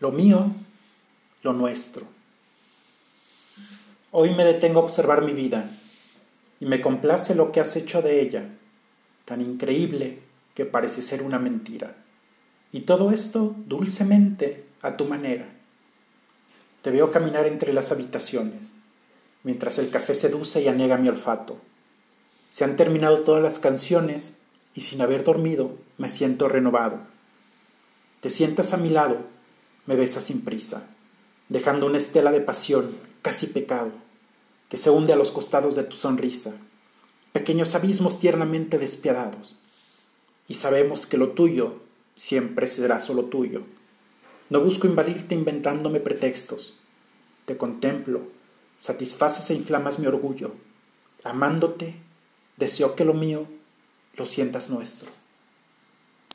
lo mío, lo nuestro. Hoy me detengo a observar mi vida y me complace lo que has hecho de ella, tan increíble que parece ser una mentira. Y todo esto dulcemente a tu manera. Te veo caminar entre las habitaciones, mientras el café seduce y anega mi olfato. Se han terminado todas las canciones y sin haber dormido me siento renovado. Te sientas a mi lado, me besas sin prisa, dejando una estela de pasión, casi pecado, que se hunde a los costados de tu sonrisa, pequeños abismos tiernamente despiadados. Y sabemos que lo tuyo siempre será solo tuyo. No busco invadirte inventándome pretextos. Te contemplo, satisfaces e inflamas mi orgullo. Amándote, deseo que lo mío lo sientas nuestro.